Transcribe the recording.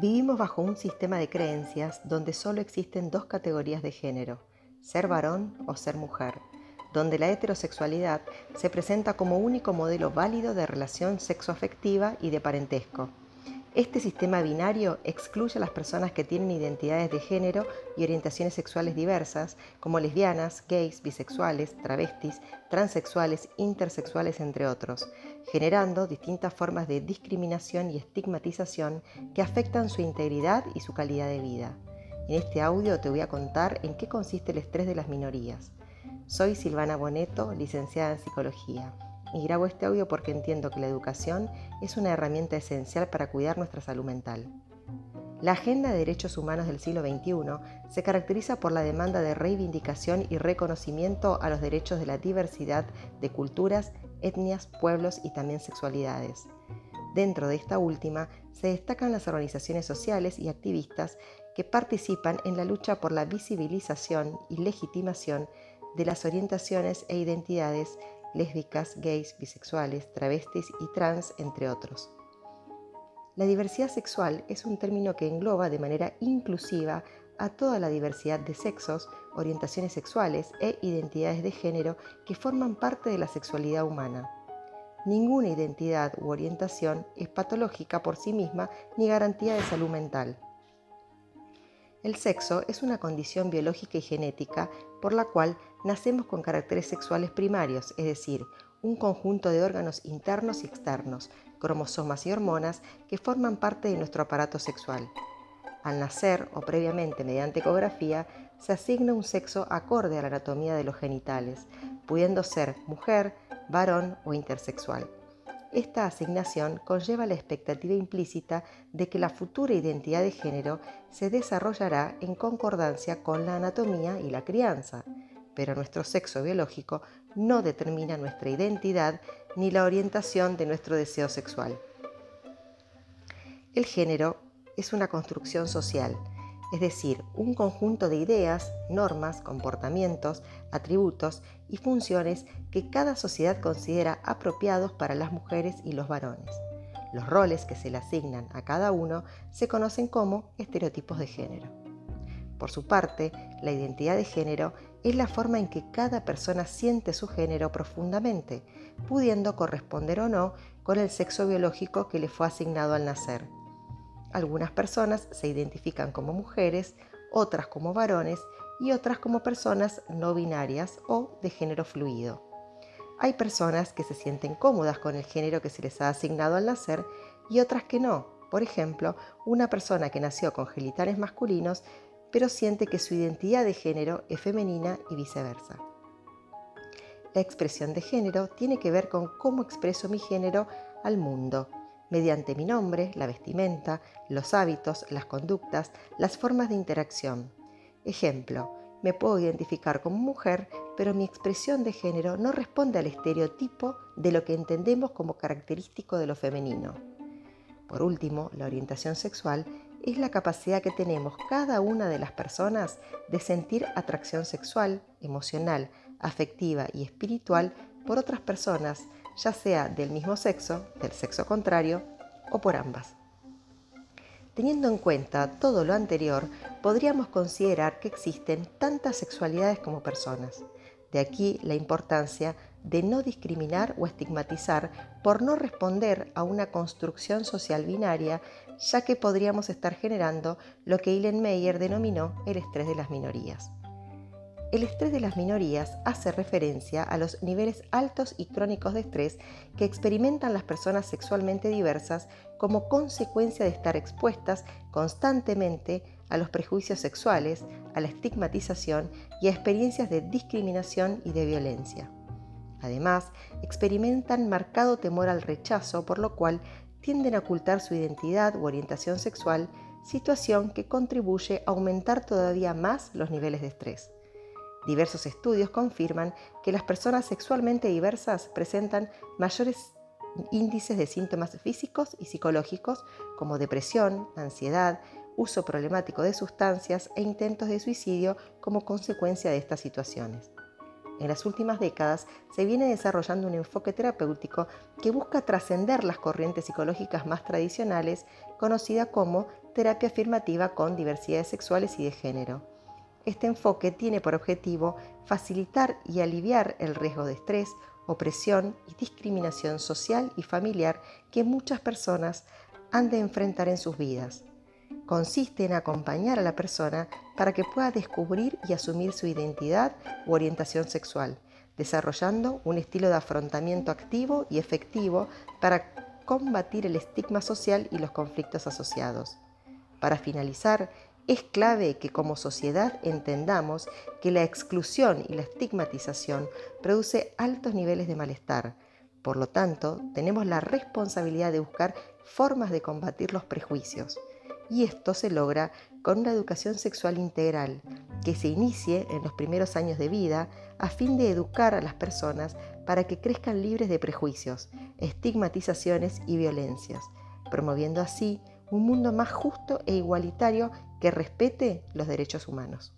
Vivimos bajo un sistema de creencias donde solo existen dos categorías de género, ser varón o ser mujer, donde la heterosexualidad se presenta como único modelo válido de relación sexoafectiva y de parentesco. Este sistema binario excluye a las personas que tienen identidades de género y orientaciones sexuales diversas, como lesbianas, gays, bisexuales, travestis, transexuales, intersexuales, entre otros, generando distintas formas de discriminación y estigmatización que afectan su integridad y su calidad de vida. En este audio te voy a contar en qué consiste el estrés de las minorías. Soy Silvana Boneto, licenciada en Psicología, y grabo este audio porque entiendo que la educación es una herramienta esencial para cuidar nuestra salud mental. La Agenda de Derechos Humanos del siglo XXI se caracteriza por la demanda de reivindicación y reconocimiento a los derechos de la diversidad de culturas, etnias, pueblos y también sexualidades. Dentro de esta última se destacan las organizaciones sociales y activistas que participan en la lucha por la visibilización y legitimación de las orientaciones e identidades lésbicas, gays, bisexuales, travestis y trans, entre otros. La diversidad sexual es un término que engloba de manera inclusiva a toda la diversidad de sexos, orientaciones sexuales e identidades de género que forman parte de la sexualidad humana. Ninguna identidad u orientación es patológica por sí misma ni garantía de salud mental. El sexo es una condición biológica y genética por la cual nacemos con caracteres sexuales primarios, es decir, un conjunto de órganos internos y externos, cromosomas y hormonas que forman parte de nuestro aparato sexual. Al nacer o previamente mediante ecografía, se asigna un sexo acorde a la anatomía de los genitales, pudiendo ser mujer, varón o intersexual. Esta asignación conlleva la expectativa implícita de que la futura identidad de género se desarrollará en concordancia con la anatomía y la crianza, pero nuestro sexo biológico no determina nuestra identidad ni la orientación de nuestro deseo sexual. El género es una construcción social es decir, un conjunto de ideas, normas, comportamientos, atributos y funciones que cada sociedad considera apropiados para las mujeres y los varones. Los roles que se le asignan a cada uno se conocen como estereotipos de género. Por su parte, la identidad de género es la forma en que cada persona siente su género profundamente, pudiendo corresponder o no con el sexo biológico que le fue asignado al nacer algunas personas se identifican como mujeres, otras como varones y otras como personas no binarias o de género fluido. Hay personas que se sienten cómodas con el género que se les ha asignado al nacer y otras que no. Por ejemplo, una persona que nació con genitales masculinos pero siente que su identidad de género es femenina y viceversa. La expresión de género tiene que ver con cómo expreso mi género al mundo mediante mi nombre, la vestimenta, los hábitos, las conductas, las formas de interacción. Ejemplo, me puedo identificar como mujer, pero mi expresión de género no responde al estereotipo de lo que entendemos como característico de lo femenino. Por último, la orientación sexual es la capacidad que tenemos cada una de las personas de sentir atracción sexual, emocional, afectiva y espiritual por otras personas ya sea del mismo sexo, del sexo contrario o por ambas. Teniendo en cuenta todo lo anterior, podríamos considerar que existen tantas sexualidades como personas. De aquí la importancia de no discriminar o estigmatizar por no responder a una construcción social binaria, ya que podríamos estar generando lo que Eileen Meyer denominó el estrés de las minorías. El estrés de las minorías hace referencia a los niveles altos y crónicos de estrés que experimentan las personas sexualmente diversas como consecuencia de estar expuestas constantemente a los prejuicios sexuales, a la estigmatización y a experiencias de discriminación y de violencia. Además, experimentan marcado temor al rechazo, por lo cual tienden a ocultar su identidad u orientación sexual, situación que contribuye a aumentar todavía más los niveles de estrés. Diversos estudios confirman que las personas sexualmente diversas presentan mayores índices de síntomas físicos y psicológicos como depresión, ansiedad, uso problemático de sustancias e intentos de suicidio como consecuencia de estas situaciones. En las últimas décadas se viene desarrollando un enfoque terapéutico que busca trascender las corrientes psicológicas más tradicionales, conocida como terapia afirmativa con diversidades sexuales y de género. Este enfoque tiene por objetivo facilitar y aliviar el riesgo de estrés, opresión y discriminación social y familiar que muchas personas han de enfrentar en sus vidas. Consiste en acompañar a la persona para que pueda descubrir y asumir su identidad u orientación sexual, desarrollando un estilo de afrontamiento activo y efectivo para combatir el estigma social y los conflictos asociados. Para finalizar, es clave que como sociedad entendamos que la exclusión y la estigmatización produce altos niveles de malestar. Por lo tanto, tenemos la responsabilidad de buscar formas de combatir los prejuicios. Y esto se logra con una educación sexual integral que se inicie en los primeros años de vida a fin de educar a las personas para que crezcan libres de prejuicios, estigmatizaciones y violencias, promoviendo así un mundo más justo e igualitario que respete los derechos humanos.